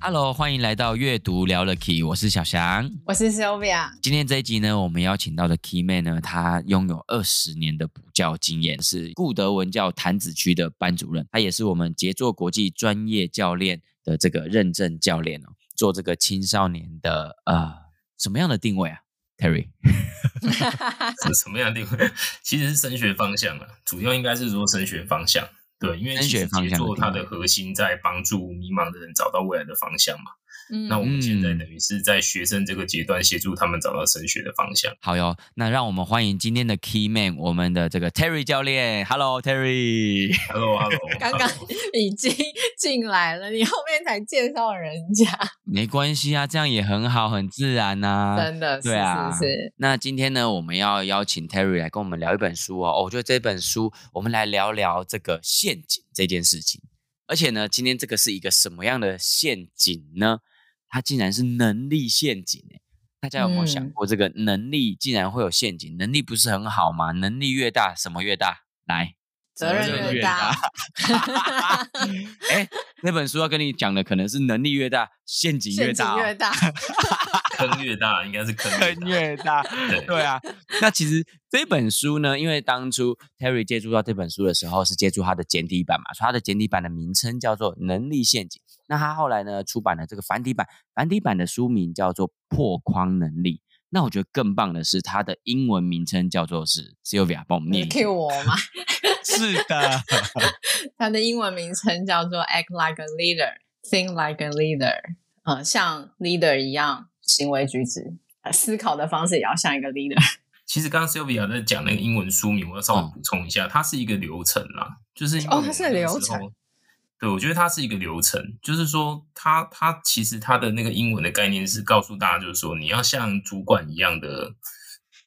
Hello，欢迎来到阅读聊了 Key，我是小翔，我是 Sylvia。今天这一集呢，我们邀请到的 Key Man 呢，他拥有二十年的补教经验，是顾德文教潭子区的班主任，他也是我们杰作国际专业教练的这个认证教练哦，做这个青少年的呃什么样的定位啊，Terry？是 什么样的定位？其实是升学方向啊，主要应该是说升学方向。对，因为杰作它的核心在帮助迷茫的人找到未来的方向嘛。嗯，那我们现在等于是在学生这个阶段协助他们找到升学的方向。好哟，那让我们欢迎今天的 Key Man，我们的这个 Terry 教练。Hello，Terry。Hello，Hello。刚刚已经 进来了，你后面才介绍人家。没关系啊，这样也很好，很自然呐、啊。真的，对啊，是，是是。那今天呢，我们要邀请 Terry 来跟我们聊一本书哦。我觉得这本书，我们来聊聊这个陷阱这件事情。而且呢，今天这个是一个什么样的陷阱呢？它竟然是能力陷阱诶！大家有没有想过，这个能力竟然会有陷阱？嗯、能力不是很好吗？能力越大，什么越大？来，责任越大。哎，那本书要跟你讲的可能是能力越大，陷阱越大，哦，越大。坑越大，应该是坑坑越大。对，对啊，那其实这本书呢，因为当初 Terry 接触到这本书的时候，是接触它的简体版嘛，所以它的简体版的名称叫做《能力陷阱》。那他后来呢，出版了这个繁体版，繁体版的书名叫做《破框能力》。那我觉得更棒的是，它的英文名称叫做是 Sylvia，帮我们念。给我吗？是的，它的英文名称叫做 Act Like a Leader，Think Like a Leader，呃，像 leader 一样。行为举止，思考的方式也要像一个 leader。其实刚刚 Sylvia 在讲那个英文书名，我要稍微补充一下，它是一个流程啦，就是哦，它是流程。对，我觉得它是一个流程，就是说，它它其实它的那个英文的概念是告诉大家，就是说，你要像主管一样的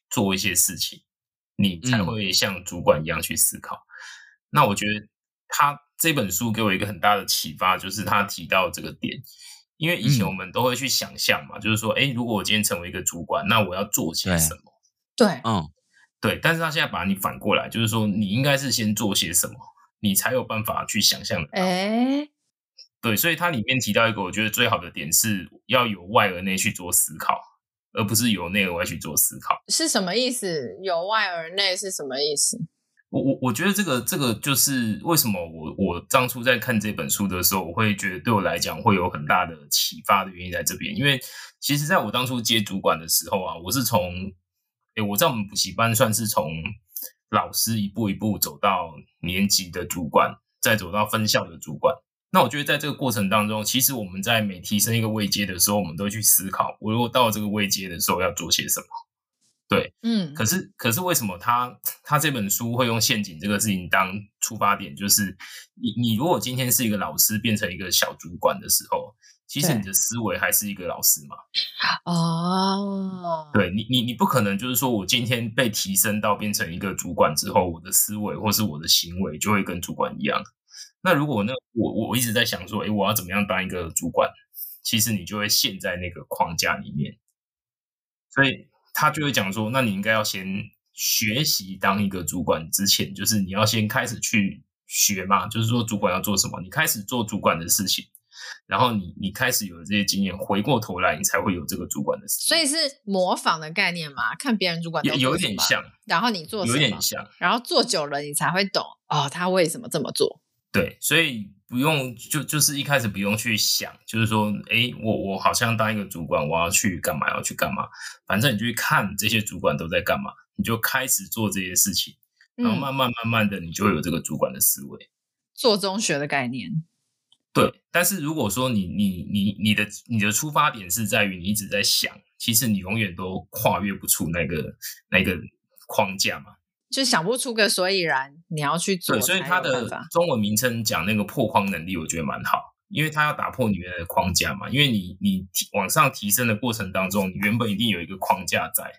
做一些事情，你才会像主管一样去思考。嗯、那我觉得他这本书给我一个很大的启发，就是他提到这个点。因为以前我们都会去想象嘛，嗯、就是说，哎，如果我今天成为一个主管，那我要做些什么？对，对嗯，对。但是他现在把你反过来，就是说，你应该是先做些什么，你才有办法去想象。哎，对，所以它里面提到一个我觉得最好的点是要由外而内去做思考，而不是由内而外去做思考。是什么意思？由外而内是什么意思？我我我觉得这个这个就是为什么我我当初在看这本书的时候，我会觉得对我来讲会有很大的启发的原因在这边。因为其实在我当初接主管的时候啊，我是从诶我在我们补习班算是从老师一步一步走到年级的主管，再走到分校的主管。那我觉得在这个过程当中，其实我们在每提升一个位阶的时候，我们都去思考，我如果到这个位阶的时候要做些什么。对，嗯，可是可是为什么他他这本书会用陷阱这个事情当出发点？就是你你如果今天是一个老师变成一个小主管的时候，其实你的思维还是一个老师嘛。哦，对你你你不可能就是说我今天被提升到变成一个主管之后，我的思维或是我的行为就会跟主管一样。那如果那我我一直在想说，诶，我要怎么样当一个主管？其实你就会陷在那个框架里面，所以。他就会讲说，那你应该要先学习当一个主管之前，就是你要先开始去学嘛，就是说主管要做什么，你开始做主管的事情，然后你你开始有了这些经验，回过头来你才会有这个主管的事情。所以是模仿的概念嘛，看别人主管有有点像，然后你做什么，有点像，然后做久了你才会懂哦，他为什么这么做？对，所以。不用就就是一开始不用去想，就是说，哎，我我好像当一个主管，我要去干嘛？要去干嘛？反正你就去看这些主管都在干嘛，你就开始做这些事情，然后慢慢慢慢的，你就会有这个主管的思维。做中学的概念。对，但是如果说你你你你的你的出发点是在于你一直在想，其实你永远都跨越不出那个那个框架嘛。就想不出个所以然，你要去做。对，所以它的中文名称讲那个破框能力，我觉得蛮好。因为它要打破你原来的框架嘛。因为你你提往上提升的过程当中，你原本一定有一个框架在，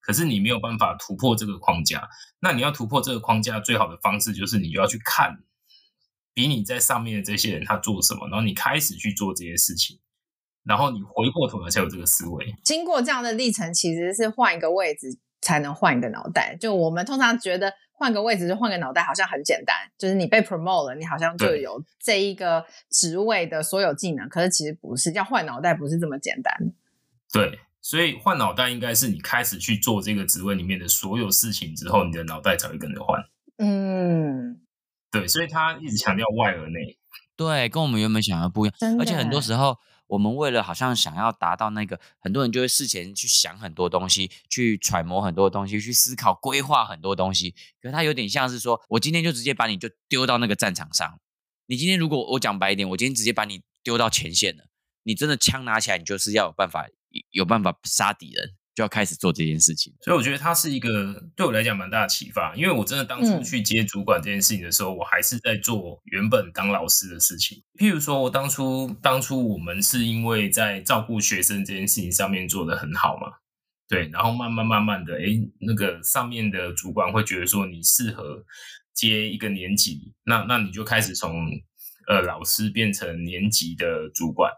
可是你没有办法突破这个框架。那你要突破这个框架，最好的方式就是你就要去看比你在上面的这些人他做什么，然后你开始去做这些事情，然后你回过头来才有这个思维。经过这样的历程，其实是换一个位置才能换一个脑袋。就我们通常觉得。换个位置就换个脑袋，好像很简单。就是你被 promote 了，你好像就有这一个职位的所有技能。可是其实不是，要换脑袋不是这么简单。对，所以换脑袋应该是你开始去做这个职位里面的所有事情之后，你的脑袋才会跟着换。嗯，对，所以他一直强调外而内。对，跟我们原本想的不一样。而且很多时候。我们为了好像想要达到那个，很多人就会事前去想很多东西，去揣摩很多东西，去思考规划很多东西。可是他有点像是说，我今天就直接把你就丢到那个战场上。你今天如果我讲白一点，我今天直接把你丢到前线了，你真的枪拿起来，你就是要有办法，有办法杀敌人。就要开始做这件事情，所以我觉得它是一个对我来讲蛮大的启发。因为我真的当初去接主管这件事情的时候，嗯、我还是在做原本当老师的事情。譬如说，我当初当初我们是因为在照顾学生这件事情上面做得很好嘛，对，然后慢慢慢慢的，诶，那个上面的主管会觉得说你适合接一个年级，那那你就开始从呃老师变成年级的主管。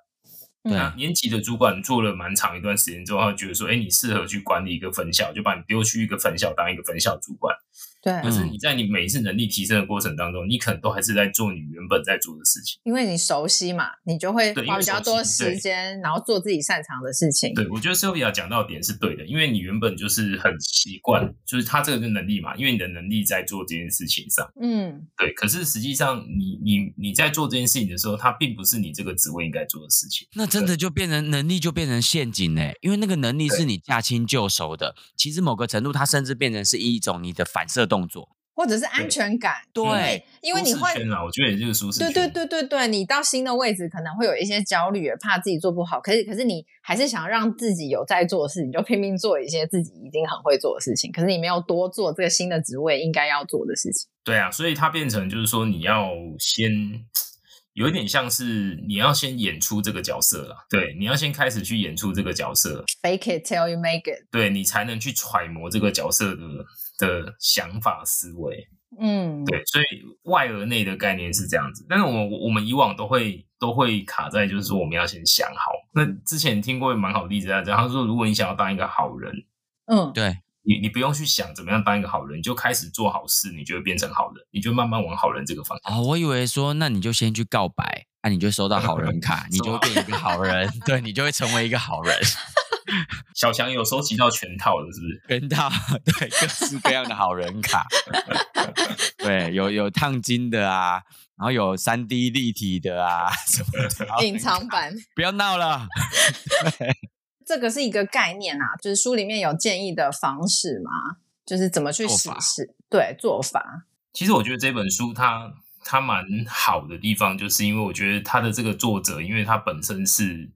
那年级的主管做了蛮长一段时间之后，他觉得说：“哎，你适合去管理一个分校，就把你丢去一个分校当一个分校主管。”对，可是你在你每一次能力提升的过程当中，你可能都还是在做你原本在做的事情，因为你熟悉嘛，你就会花比较多时间，然后做自己擅长的事情。对，我觉得 Sylvia 讲到的点是对的，因为你原本就是很习惯，就是他这个能力嘛，因为你的能力在做这件事情上，嗯，对。可是实际上你，你你你在做这件事情的时候，它并不是你这个职位应该做的事情。那真的就变成能力就变成陷阱嘞，因为那个能力是你驾轻就熟的，其实某个程度它甚至变成是一种你的反射动作。或者是安全感，对，对，因为你会，我觉得也就是舒适圈。对对对对对，你到新的位置可能会有一些焦虑，怕自己做不好。可是可是你还是想要让自己有在做的事情，你就拼命做一些自己已经很会做的事情。可是你没有多做这个新的职位应该要做的事情。对啊，所以它变成就是说，你要先有一点像是你要先演出这个角色了。对，你要先开始去演出这个角色，fake it till you make it。对，你才能去揣摩这个角色的。的想法思维，嗯，对，所以外而内的概念是这样子。但是我们我们以往都会都会卡在，就是说我们要先想好。那之前听过蛮好的例子啊，这样他说，如果你想要当一个好人，嗯，对，你你不用去想怎么样当一个好人，你就开始做好事，你就会变成好人，你就慢慢往好人这个方向。啊、哦，我以为说，那你就先去告白，那、啊、你就收到好人 卡，你就会变一个好人，对，你就会成为一个好人。小强有收集到全套的，是不是？全套，对，各式各样的好人卡，对，有有烫金的啊，然后有三 D 立体的啊，什么的隐藏版，不要闹了。这个是一个概念啊，就是书里面有建议的方式嘛，就是怎么去实施，对，做法。其实我觉得这本书它它蛮好的地方，就是因为我觉得它的这个作者，因为他本身是。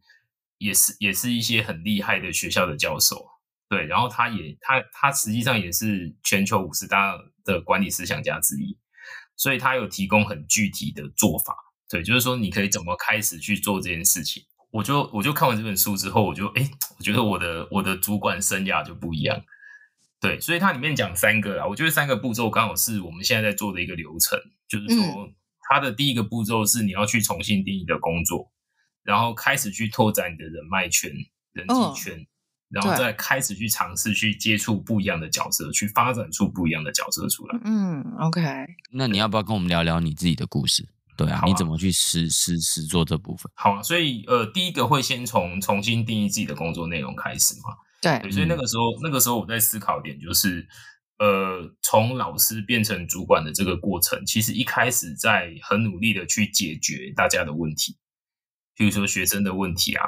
也是也是一些很厉害的学校的教授，对，然后他也他他实际上也是全球五十大的管理思想家之一，所以他有提供很具体的做法，对，就是说你可以怎么开始去做这件事情。我就我就看完这本书之后，我就诶，我觉得我的我的主管生涯就不一样，对，所以它里面讲三个啦，我觉得三个步骤刚好是我们现在在做的一个流程，就是说它的第一个步骤是你要去重新定义的工作。然后开始去拓展你的人脉圈、人际圈，哦、然后再开始去尝试去接触不一样的角色，去发展出不一样的角色出来。嗯，OK。那你要不要跟我们聊聊你自己的故事？对啊，啊你怎么去实实实做这部分？好啊，所以呃，第一个会先从重新定义自己的工作内容开始嘛。对，所以那个时候，那个时候我在思考点就是，呃，从老师变成主管的这个过程，其实一开始在很努力的去解决大家的问题。比如说学生的问题啊，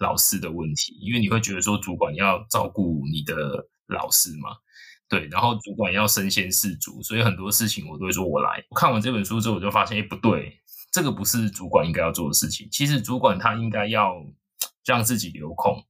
老师的问题，因为你会觉得说主管要照顾你的老师嘛，对，然后主管要身先士卒，所以很多事情我都会说我来。我看完这本书之后，我就发现，哎，不对，这个不是主管应该要做的事情。其实主管他应该要 让自己留空，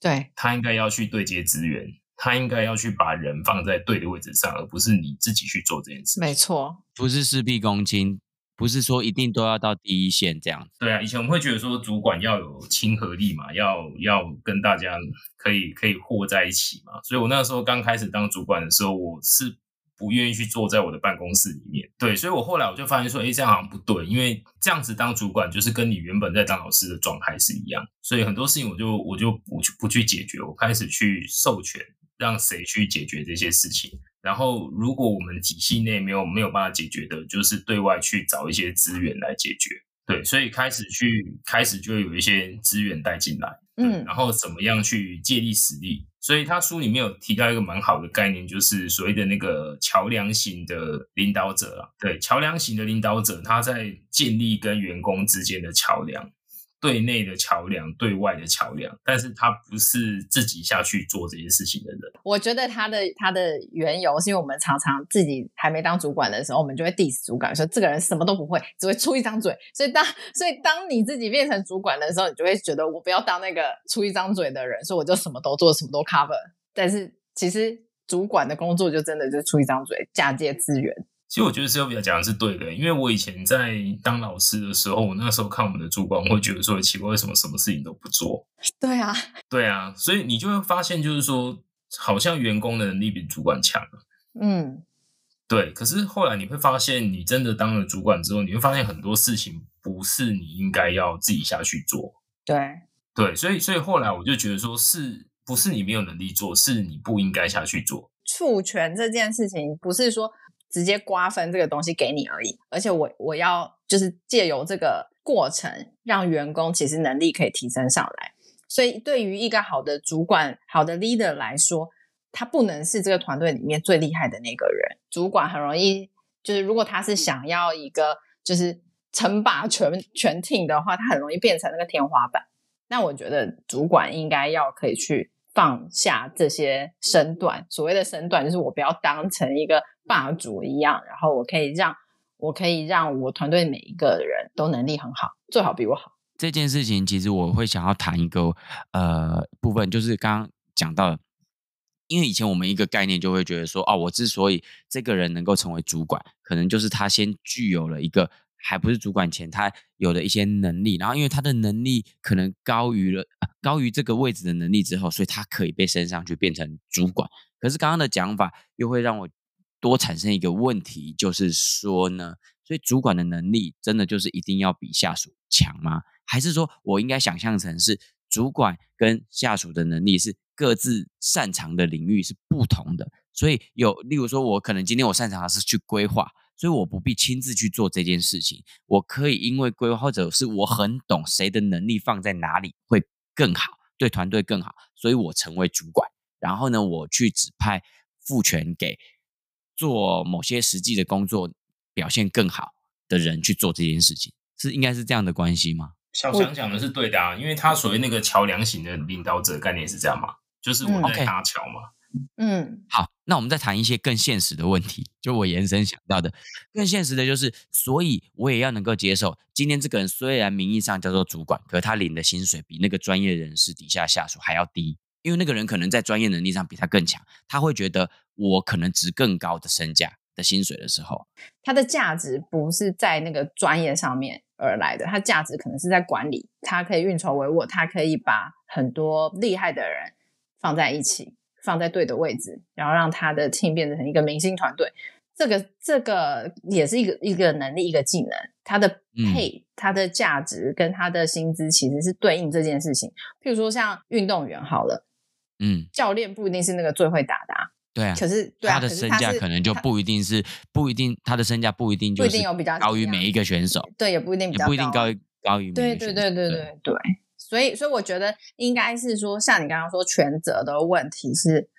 对，他应该要去对接资源，他应该要去把人放在对的位置上，而不是你自己去做这件事。没错，不是事必躬亲。不是说一定都要到第一线这样子。对啊，以前我们会觉得说主管要有亲和力嘛，要要跟大家可以可以和在一起嘛。所以我那时候刚开始当主管的时候，我是不愿意去坐在我的办公室里面。对，所以我后来我就发现说，哎，这样好像不对，因为这样子当主管就是跟你原本在当老师的状态是一样。所以很多事情我就我就不去不去解决，我开始去授权让谁去解决这些事情。然后，如果我们体系内没有没有办法解决的，就是对外去找一些资源来解决。对，所以开始去开始就有一些资源带进来，嗯，然后怎么样去借力使力？所以他书里面有提到一个蛮好的概念，就是所谓的那个桥梁型的领导者啊。对，桥梁型的领导者，他在建立跟员工之间的桥梁。对内的桥梁，对外的桥梁，但是他不是自己下去做这些事情的人。我觉得他的他的缘由是因为我们常常自己还没当主管的时候，我们就会 diss 主管，说这个人什么都不会，只会出一张嘴。所以当所以当你自己变成主管的时候，你就会觉得我不要当那个出一张嘴的人，所以我就什么都做，什么都 cover。但是其实主管的工作就真的就出一张嘴，嫁接资源。其实我觉得 Sylvia 讲的是对的，因为我以前在当老师的时候，我那时候看我们的主管，我会觉得说奇怪，为什么什么事情都不做？对啊，对啊，所以你就会发现，就是说，好像员工的能力比主管强。嗯，对。可是后来你会发现，你真的当了主管之后，你会发现很多事情不是你应该要自己下去做。对，对，所以所以后来我就觉得说，是不是你没有能力做，是你不应该下去做。赋权这件事情，不是说。直接瓜分这个东西给你而已，而且我我要就是借由这个过程，让员工其实能力可以提升上来。所以对于一个好的主管、好的 leader 来说，他不能是这个团队里面最厉害的那个人。主管很容易就是，如果他是想要一个就是称霸全全 team 的话，他很容易变成那个天花板。那我觉得主管应该要可以去放下这些身段。所谓的身段，就是我不要当成一个。霸主一样，然后我可以让我可以让我团队每一个人都能力很好，最好比我好。这件事情其实我会想要谈一个呃部分，就是刚刚讲到，因为以前我们一个概念就会觉得说，哦，我之所以这个人能够成为主管，可能就是他先具有了一个还不是主管前他有的一些能力，然后因为他的能力可能高于了高于这个位置的能力之后，所以他可以被升上去变成主管。可是刚刚的讲法又会让我。多产生一个问题，就是说呢，所以主管的能力真的就是一定要比下属强吗？还是说我应该想象成是主管跟下属的能力是各自擅长的领域是不同的？所以有，例如说，我可能今天我擅长的是去规划，所以我不必亲自去做这件事情，我可以因为规划，或者是我很懂谁的能力放在哪里会更好，对团队更好，所以我成为主管，然后呢，我去指派赋权给。做某些实际的工作表现更好的人去做这件事情，是应该是这样的关系吗？小强讲的是对的啊，因为他所谓那个桥梁型的领导者概念是这样嘛，就是我在搭桥嘛。嗯，好，那我们再谈一些更现实的问题，就我延伸想到的，更现实的就是，所以我也要能够接受，今天这个人虽然名义上叫做主管，可他领的薪水比那个专业人士底下下属还要低。因为那个人可能在专业能力上比他更强，他会觉得我可能值更高的身价的薪水的时候，他的价值不是在那个专业上面而来的，他价值可能是在管理，他可以运筹帷幄，他可以把很多厉害的人放在一起，放在对的位置，然后让他的 team 变成一个明星团队。这个这个也是一个一个能力，一个技能，他的配，他的价值跟他的薪资其实是对应这件事情。譬如说像运动员好了。嗯，教练不一定是那个最会打的，对啊。可是，对啊，他的身价可能就不一定是，不一定他的身价不一定就不一定有比较高于每一个选手，对，也不一定比较高，也不一定高于高于对对对对对对。所以，所以我觉得应该是说，像你刚刚说权责的问题是，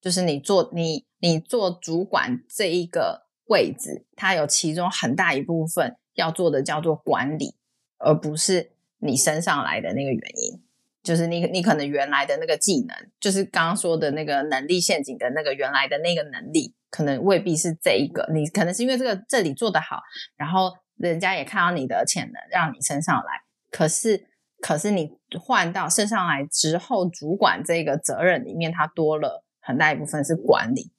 就是你做你你做主管这一个位置，它有其中很大一部分要做的叫做管理，而不是你升上来的那个原因。就是你，你可能原来的那个技能，就是刚刚说的那个能力陷阱的那个原来的那个能力，可能未必是这一个。你可能是因为这个这里做得好，然后人家也看到你的潜能，让你升上来。可是，可是你换到升上来之后，主管这个责任里面，它多了很大一部分是管理，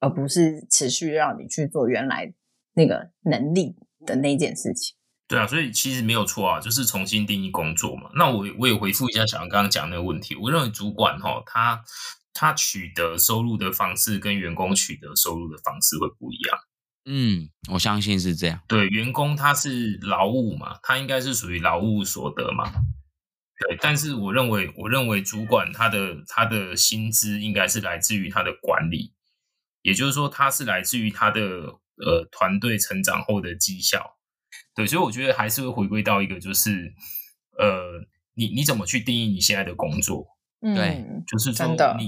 而不是持续让你去做原来那个能力的那件事情。对啊，所以其实没有错啊，就是重新定义工作嘛。那我我也回复一下小杨刚刚讲那个问题，我认为主管哈、哦，他他取得收入的方式跟员工取得收入的方式会不一样。嗯，我相信是这样。对，员工他是劳务嘛，他应该是属于劳务所得嘛。对，但是我认为，我认为主管他的他的薪资应该是来自于他的管理，也就是说，他是来自于他的呃团队成长后的绩效。对，所以我觉得还是会回归到一个，就是呃，你你怎么去定义你现在的工作？嗯，对，就是说你，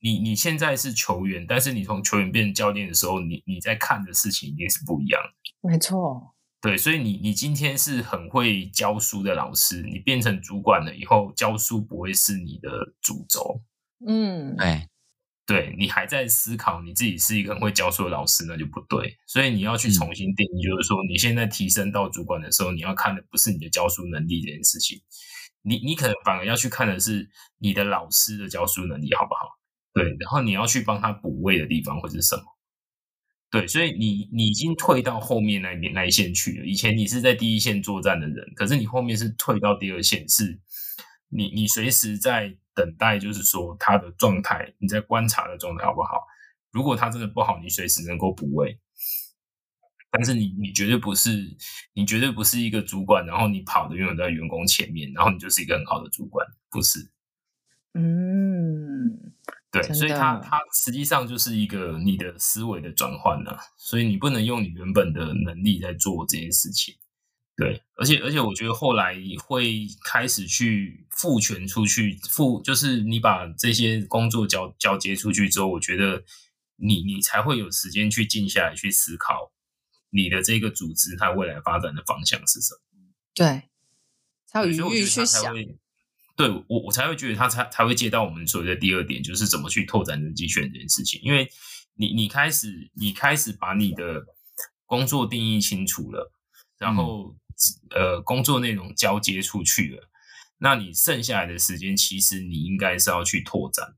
你你你现在是球员，但是你从球员变成教练的时候，你你在看的事情一定是不一样。没错，对，所以你你今天是很会教书的老师，你变成主管了以后，教书不会是你的主轴。嗯，对。对，你还在思考你自己是一个很会教书的老师，那就不对。所以你要去重新定义，就是说你现在提升到主管的时候，你要看的不是你的教书能力这件事情，你你可能反而要去看的是你的老师的教书能力好不好？对，然后你要去帮他补位的地方会是什么？对，所以你你已经退到后面那边那一线去了。以前你是在第一线作战的人，可是你后面是退到第二线，是你你随时在。等待就是说他的状态，你在观察的状态好不好？如果他真的不好，你随时能够补位。但是你你绝对不是，你绝对不是一个主管，然后你跑的永远在员工前面，然后你就是一个很好的主管，不是？嗯，对，所以它它实际上就是一个你的思维的转换呐，所以你不能用你原本的能力在做这件事情。对，而且而且，我觉得后来会开始去赋权出去，赋就是你把这些工作交交接出去之后，我觉得你你才会有时间去静下来去思考你的这个组织它未来发展的方向是什么。对，才有余裕去想。对，我我才会觉得他才才会接到我们所谓的第二点，就是怎么去拓展人际圈这件事情。因为你你开始你开始把你的工作定义清楚了，然后。嗯呃，工作内容交接出去了，那你剩下来的时间，其实你应该是要去拓展，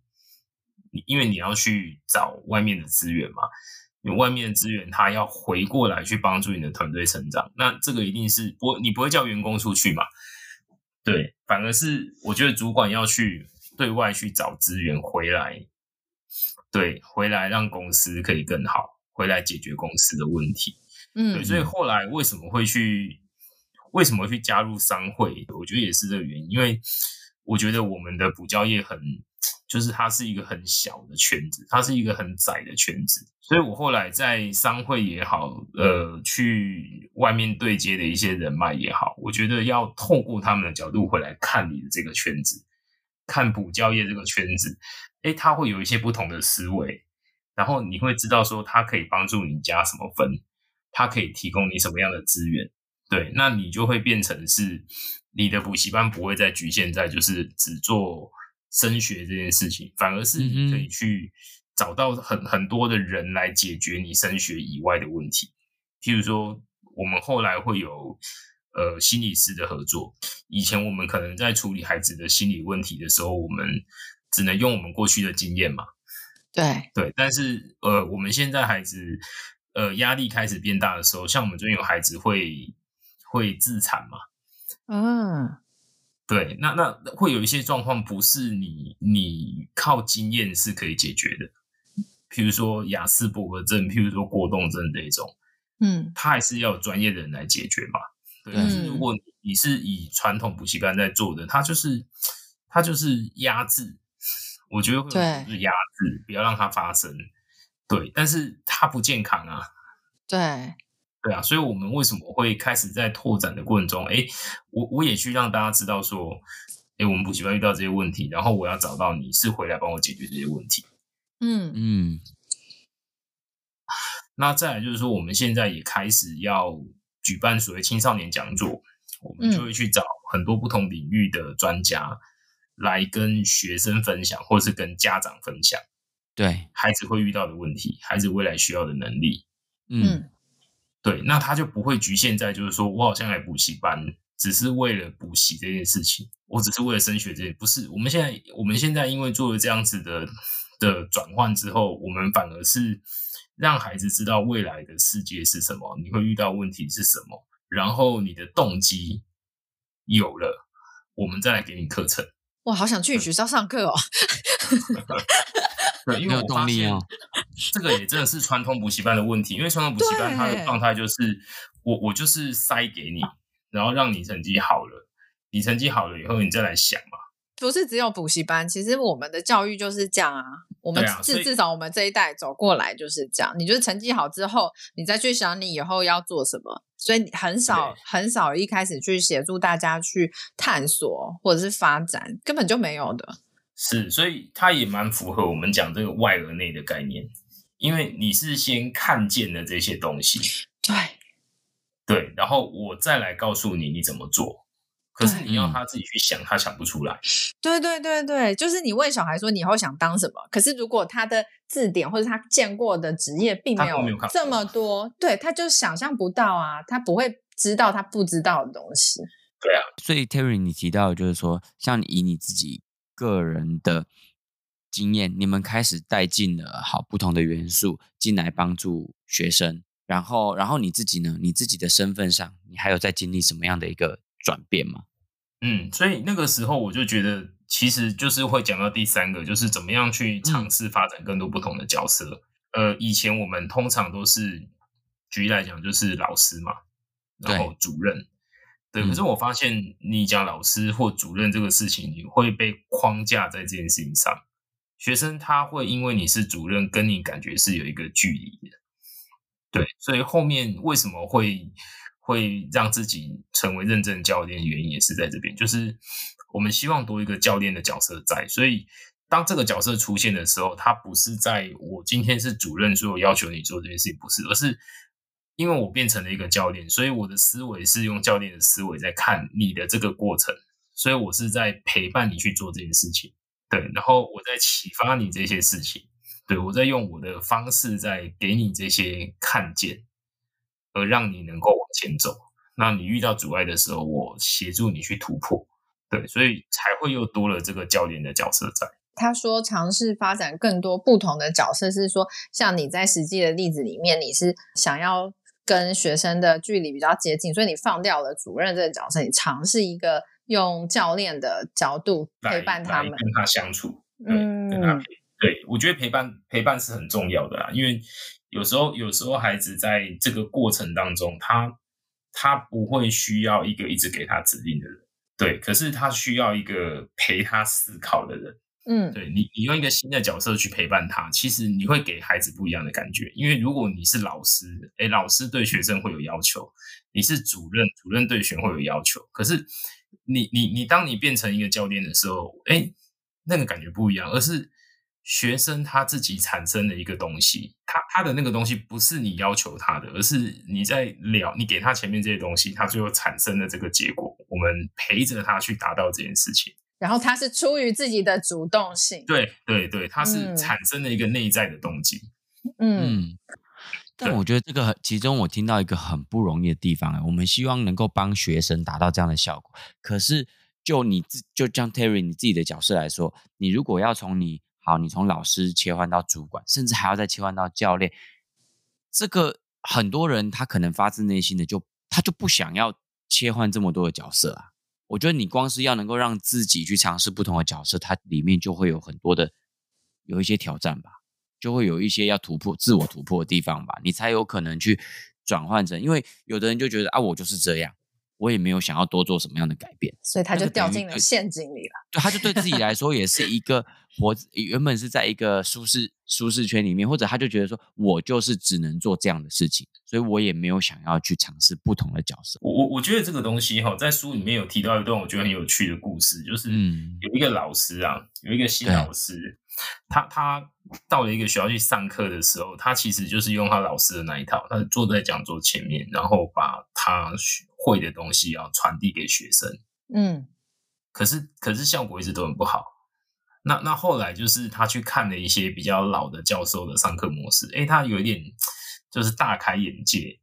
因为你要去找外面的资源嘛，有外面的资源他要回过来去帮助你的团队成长，那这个一定是不，你不会叫员工出去嘛？对，反而是我觉得主管要去对外去找资源回来，对，回来让公司可以更好，回来解决公司的问题。嗯，对，所以后来为什么会去？为什么去加入商会？我觉得也是这个原因，因为我觉得我们的补教业很，就是它是一个很小的圈子，它是一个很窄的圈子，所以我后来在商会也好，呃，去外面对接的一些人脉也好，我觉得要透过他们的角度回来看你的这个圈子，看补教业这个圈子，诶，他会有一些不同的思维，然后你会知道说他可以帮助你加什么分，他可以提供你什么样的资源。对，那你就会变成是你的补习班不会再局限在就是只做升学这件事情，反而是你可以去找到很很多的人来解决你升学以外的问题。譬如说，我们后来会有呃心理师的合作。以前我们可能在处理孩子的心理问题的时候，我们只能用我们过去的经验嘛。对对，但是呃，我们现在孩子呃压力开始变大的时候，像我们最近有孩子会。会自残嘛？嗯，对，那那会有一些状况不是你你靠经验是可以解决的，譬如说亚斯伯格症，譬如说过动症这一种，嗯，他还是要有专业的人来解决嘛。对，但是如果你是以传统补习班在做的，他就是他就是压制，我觉得会是压制，不要让它发生。对，但是它不健康啊。对。对啊，所以我们为什么会开始在拓展的过程中，哎，我我也去让大家知道说，哎，我们补习班遇到这些问题，然后我要找到你是回来帮我解决这些问题。嗯嗯。那再来就是说，我们现在也开始要举办所谓青少年讲座，我们就会去找很多不同领域的专家来跟学生分享，或是跟家长分享，对孩子会遇到的问题，孩子未来需要的能力。嗯。嗯对，那他就不会局限在，就是说我好像来补习班，只是为了补习这件事情，我只是为了升学这件，不是。我们现在，我们现在因为做了这样子的的转换之后，我们反而是让孩子知道未来的世界是什么，你会遇到问题是什么，然后你的动机有了，我们再来给你课程。哇，好想去你学校上课哦！对，因为我发现 这个也真的是传统补习班的问题，因为传统补习班它的状态就是我我就是塞给你，然后让你成绩好了，你成绩好了以后你再来想嘛。不是只有补习班，其实我们的教育就是这样啊。我们至至少我们这一代走过来就是这样。你就是成绩好之后，你再去想你以后要做什么，所以很少很少一开始去协助大家去探索或者是发展，根本就没有的。是，所以它也蛮符合我们讲这个外而内的概念，因为你是先看见了这些东西，对对，然后我再来告诉你你怎么做。可是你要他自己去想，他想不出来。对对对对，就是你问小孩说你以后想当什么，可是如果他的字典或者他见过的职业并没有这么多，对，他就想象不到啊，他不会知道他不知道的东西。对啊，所以 Terry 你提到就是说，像以你自己个人的经验，你们开始带进了好不同的元素进来帮助学生，然后然后你自己呢，你自己的身份上，你还有在经历什么样的一个？转变吗，嗯，所以那个时候我就觉得，其实就是会讲到第三个，就是怎么样去尝试发展更多不同的角色。嗯、呃，以前我们通常都是举例来讲，就是老师嘛，然后主任，对。可是我发现，你讲老师或主任这个事情，你会被框架在这件事情上。学生他会因为你是主任，跟你感觉是有一个距离的。对，所以后面为什么会？会让自己成为认证教练的原因也是在这边，就是我们希望多一个教练的角色在，所以当这个角色出现的时候，他不是在我今天是主任，所以我要求你做这件事情，不是，而是因为我变成了一个教练，所以我的思维是用教练的思维在看你的这个过程，所以我是在陪伴你去做这件事情，对，然后我在启发你这些事情，对，我在用我的方式在给你这些看见。而让你能够往前走，那你遇到阻碍的时候，我协助你去突破，对，所以才会又多了这个教练的角色在。他说尝试发展更多不同的角色，是说像你在实际的例子里面，你是想要跟学生的距离比较接近，所以你放掉了主任这个角色，你尝试一个用教练的角度陪伴他们，跟他相处，对，嗯，跟他陪，对，我觉得陪伴陪伴是很重要的啦，因为。有时候，有时候孩子在这个过程当中，他他不会需要一个一直给他指令的人，对，可是他需要一个陪他思考的人，嗯，对你，你用一个新的角色去陪伴他，其实你会给孩子不一样的感觉。因为如果你是老师，诶，老师对学生会有要求；你是主任，主任对学生会有要求。可是你你你，当你变成一个教练的时候，诶，那个感觉不一样，而是。学生他自己产生的一个东西，他他的那个东西不是你要求他的，而是你在聊，你给他前面这些东西，他最后产生的这个结果，我们陪着他去达到这件事情。然后他是出于自己的主动性，对对对，他是产生了一个内在的动机。嗯，嗯，但我觉得这个其中我听到一个很不容易的地方，我们希望能够帮学生达到这样的效果，可是就你自就像 Terry 你自己的角色来说，你如果要从你好，你从老师切换到主管，甚至还要再切换到教练，这个很多人他可能发自内心的就他就不想要切换这么多的角色啊。我觉得你光是要能够让自己去尝试不同的角色，它里面就会有很多的有一些挑战吧，就会有一些要突破自我突破的地方吧，你才有可能去转换成。因为有的人就觉得啊，我就是这样。我也没有想要多做什么样的改变，所以他就掉进了陷阱里了。对，他就对自己来说也是一个活，原本是在一个舒适舒适圈里面，或者他就觉得说，我就是只能做这样的事情，所以我也没有想要去尝试不同的角色。我我我觉得这个东西哈，在书里面有提到一段我觉得很有趣的故事，就是有一个老师啊，有一个新老师，他他到了一个学校去上课的时候，他其实就是用他老师的那一套，他坐在讲桌前面，然后把他学。会的东西要传递给学生，嗯，可是可是效果一直都很不好。那那后来就是他去看了一些比较老的教授的上课模式，诶，他有一点就是大开眼界。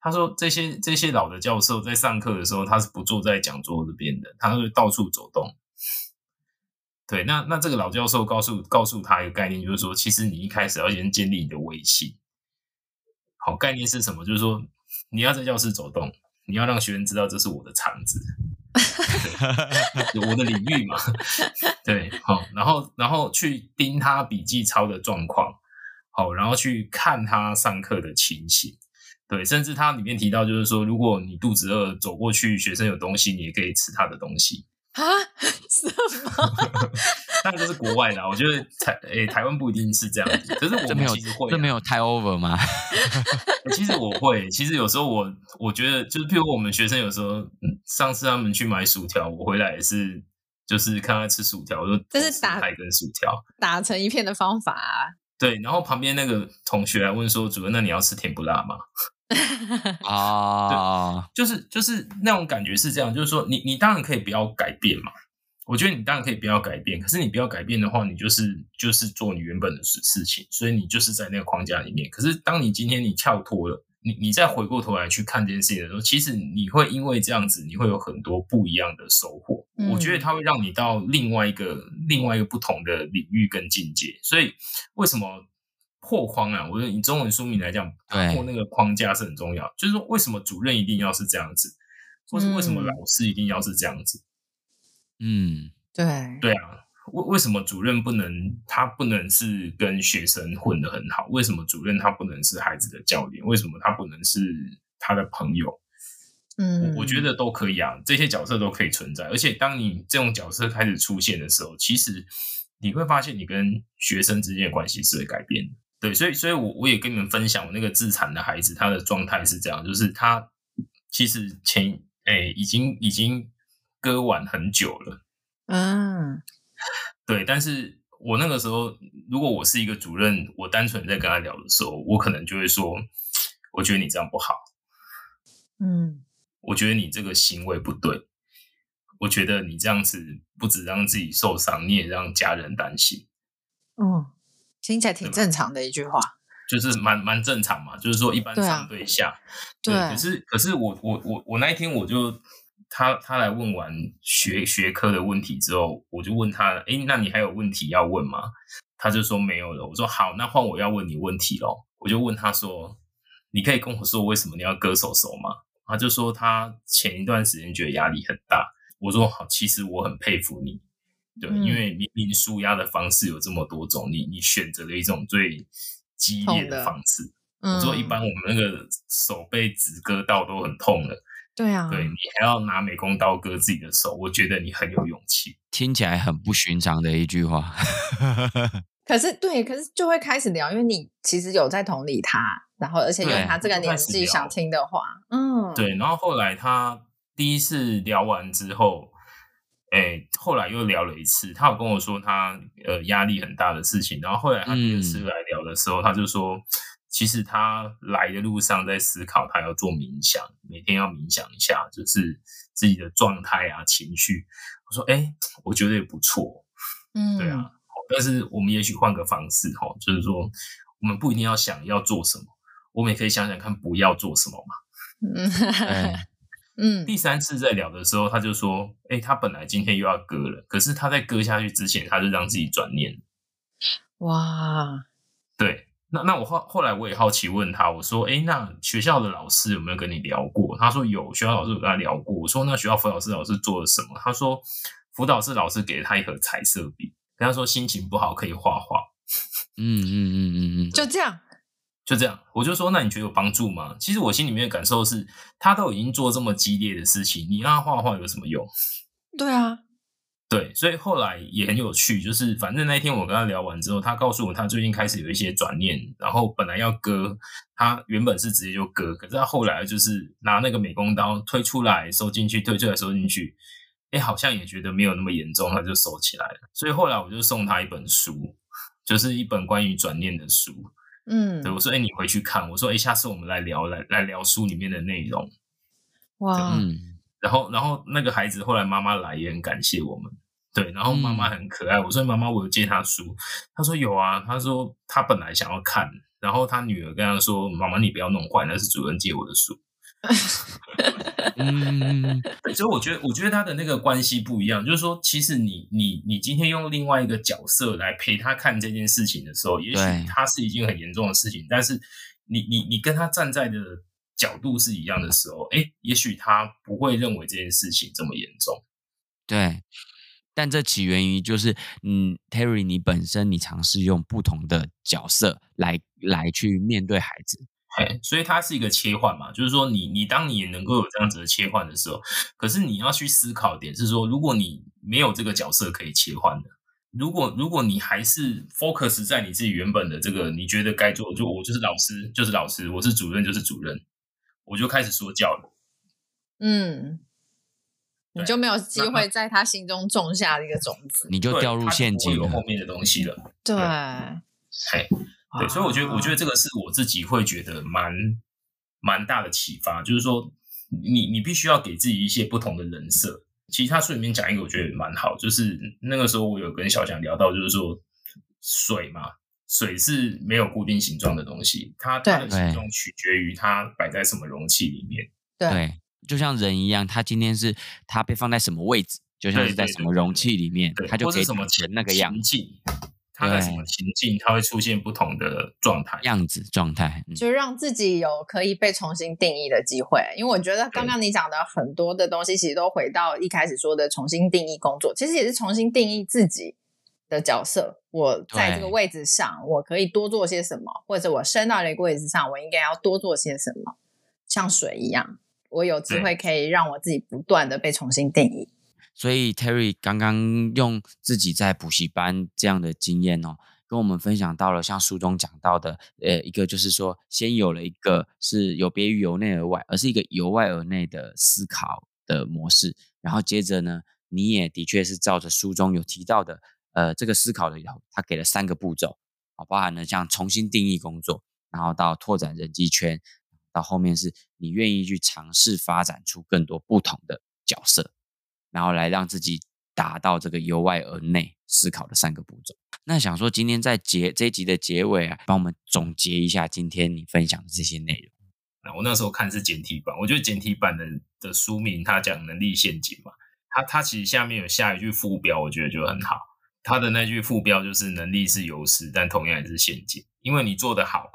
他说这些这些老的教授在上课的时候，他是不坐在讲桌这边的，他会到处走动。对，那那这个老教授告诉告诉他一个概念，就是说，其实你一开始要先建立你的威信，好，概念是什么？就是说你要在教室走动，你要让学生知道这是我的场子，我的领域嘛。对，好，然后然后去盯他笔记抄的状况，好，然后去看他上课的情形。对，甚至他里面提到，就是说，如果你肚子饿，走过去，学生有东西，你也可以吃他的东西啊？什么？当然这是国外的，我觉得台诶台湾不一定是这样子，可是我们其实会、啊，这没有太 over 吗？其实我会，其实有时候我我觉得，就是譬如我们学生有时候，嗯，上次他们去买薯条，我回来也是，就是看他吃薯条，我就这是打一根薯条打成一片的方法啊。对，然后旁边那个同学来问说：“主任，那你要吃甜不辣吗？” 啊，就是就是那种感觉是这样，就是说你你当然可以不要改变嘛，我觉得你当然可以不要改变，可是你不要改变的话，你就是就是做你原本的事事情，所以你就是在那个框架里面。可是当你今天你跳脱了，你你再回过头来去看这件事情的时候，其实你会因为这样子，你会有很多不一样的收获。嗯、我觉得它会让你到另外一个另外一个不同的领域跟境界。所以为什么？破框啊！我觉得以中文书名来讲，破那个框架是很重要。就是说，为什么主任一定要是这样子，或是为什么老师一定要是这样子？嗯，对，对啊。为为什么主任不能他不能是跟学生混得很好？为什么主任他不能是孩子的教练？为什么他不能是他的朋友？嗯，我，我觉得都可以啊，这些角色都可以存在。而且，当你这种角色开始出现的时候，其实你会发现，你跟学生之间的关系是会改变的。对，所以，所以我我也跟你们分享，我那个自残的孩子，他的状态是这样，就是他其实前诶、欸、已经已经割腕很久了，嗯，对，但是我那个时候，如果我是一个主任，我单纯在跟他聊的时候，我可能就会说，我觉得你这样不好，嗯，我觉得你这个行为不对，我觉得你这样子不止让自己受伤，你也让家人担心，哦。听起来挺正常的一句话，就是蛮蛮正常嘛。就是说，一般上对下，对，啊、对。可是，可是我我我我那一天我就他他来问完学学科的问题之后，我就问他，诶，那你还有问题要问吗？他就说没有了。我说好，那换我要问你问题喽。我就问他说，你可以跟我说为什么你要割手手吗？他就说他前一段时间觉得压力很大。我说好，其实我很佩服你。对，因为明明舒压的方式有这么多种，你你选择了一种最激烈的方式。嗯、我说，一般我们那个手被纸割到都很痛了，对啊，对，你还要拿美工刀割自己的手，我觉得你很有勇气。听起来很不寻常的一句话。可是，对，可是就会开始聊，因为你其实有在同理他，然后而且有他这个年纪想听的话，嗯，对。然后后来他第一次聊完之后。哎，后来又聊了一次，他有跟我说他呃压力很大的事情，然后后来他第二次来聊的时候，嗯、他就说，其实他来的路上在思考，他要做冥想，每天要冥想一下，就是自己的状态啊、情绪。我说，哎，我觉得也不错，嗯，对啊，但是我们也许换个方式哈，就是说，我们不一定要想要做什么，我们也可以想想看不要做什么嘛，嗯。哎嗯，第三次在聊的时候，他就说：“哎、欸，他本来今天又要割了，可是他在割下去之前，他就让自己转念。”哇，对，那那我后后来我也好奇问他，我说：“哎、欸，那学校的老师有没有跟你聊过？”他说：“有，学校老师有跟他聊过。”我说：“那学校辅导室老师做了什么？”他说：“辅导室老师给了他一盒彩色笔，跟他说心情不好可以画画。”嗯嗯嗯嗯嗯，就这样。就这样，我就说，那你觉得有帮助吗？其实我心里面的感受是，他都已经做这么激烈的事情，你让他画画有什么用？对啊，对，所以后来也很有趣，就是反正那一天我跟他聊完之后，他告诉我他最近开始有一些转念，然后本来要割，他原本是直接就割，可是他后来就是拿那个美工刀推出来收进去，推出来收进去，哎，好像也觉得没有那么严重，他就收起来了。所以后来我就送他一本书，就是一本关于转念的书。嗯，对，我说，哎、欸，你回去看。我说，哎、欸，下次我们来聊，来来聊书里面的内容。哇，嗯，然后，然后那个孩子后来妈妈来也很感谢我们。对，然后妈妈很可爱。我说，妈妈，我有借他书。他说有啊。他说他本来想要看，然后他女儿跟他说：“妈妈，你不要弄坏，那是主人借我的书。”嗯，所以我觉得，我觉得他的那个关系不一样，就是说，其实你你你今天用另外一个角色来陪他看这件事情的时候，也许他是一件很严重的事情，但是你你你跟他站在的角度是一样的时候，哎，也许他不会认为这件事情这么严重。对，但这起源于就是，嗯，Terry，你本身你尝试用不同的角色来来去面对孩子。对，所以它是一个切换嘛，就是说你你当你能够有这样子的切换的时候，可是你要去思考点是说，如果你没有这个角色可以切换的，如果如果你还是 focus 在你自己原本的这个，你觉得该做，就我就是老师就是老师，我是主任就是主任，我就开始说教了，嗯，你就没有机会在他心中种下一个种子，你就掉入陷阱，有后面的东西了，对，嘿。对，所以我觉得，我觉得这个是我自己会觉得蛮蛮大的启发，就是说你，你你必须要给自己一些不同的人设。其实他书里面讲一个，我觉得蛮好，就是那个时候我有跟小强聊到，就是说水嘛，水是没有固定形状的东西，它它的形状取决于它摆在什么容器里面。对，对，就像人一样，他今天是他被放在什么位置，就像是在什么容器里面，他就给什么钱那个样子。他在什么情境，他会出现不同的状态、样子、状态，就让自己有可以被重新定义的机会。因为我觉得刚刚你讲的很多的东西，其实都回到一开始说的重新定义工作，其实也是重新定义自己的角色。我在这个位置上，我可以多做些什么，或者我升到了一个位置上，我应该要多做些什么。像水一样，我有机会可以让我自己不断的被重新定义。所以 Terry 刚刚用自己在补习班这样的经验哦，跟我们分享到了像书中讲到的，呃，一个就是说，先有了一个是有别于由内而外，而是一个由外而内的思考的模式。然后接着呢，你也的确是照着书中有提到的，呃，这个思考的以后，他给了三个步骤啊，包含了像重新定义工作，然后到拓展人际圈，到后面是你愿意去尝试发展出更多不同的角色。然后来让自己达到这个由外而内思考的三个步骤。那想说今天在结这一集的结尾啊，帮我们总结一下今天你分享的这些内容。那我那时候看是简体版，我觉得简体版的的书名它讲能力陷阱嘛，它它其实下面有下一句副标，我觉得就很好。他的那句副标就是能力是优势，但同样也是陷阱，因为你做得好，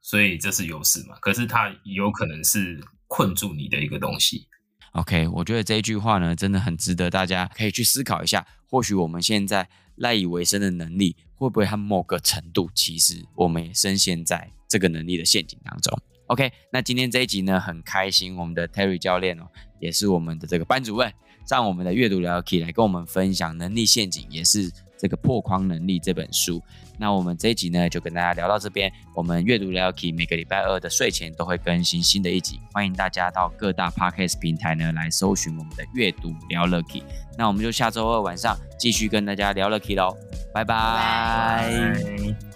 所以这是优势嘛。可是它有可能是困住你的一个东西。OK，我觉得这一句话呢，真的很值得大家可以去思考一下。或许我们现在赖以为生的能力，会不会和某个程度，其实我们也深陷在这个能力的陷阱当中？OK，那今天这一集呢，很开心，我们的 Terry 教练哦，也是我们的这个班主任，上我们的阅读聊题来跟我们分享能力陷阱，也是。这个破框能力这本书，那我们这一集呢，就跟大家聊到这边。我们阅读聊 Key 每个礼拜二的睡前都会更新新的一集，欢迎大家到各大 Podcast 平台呢来搜寻我们的阅读聊 Lucky。那我们就下周二晚上继续跟大家聊 Key 喽，拜拜。拜拜。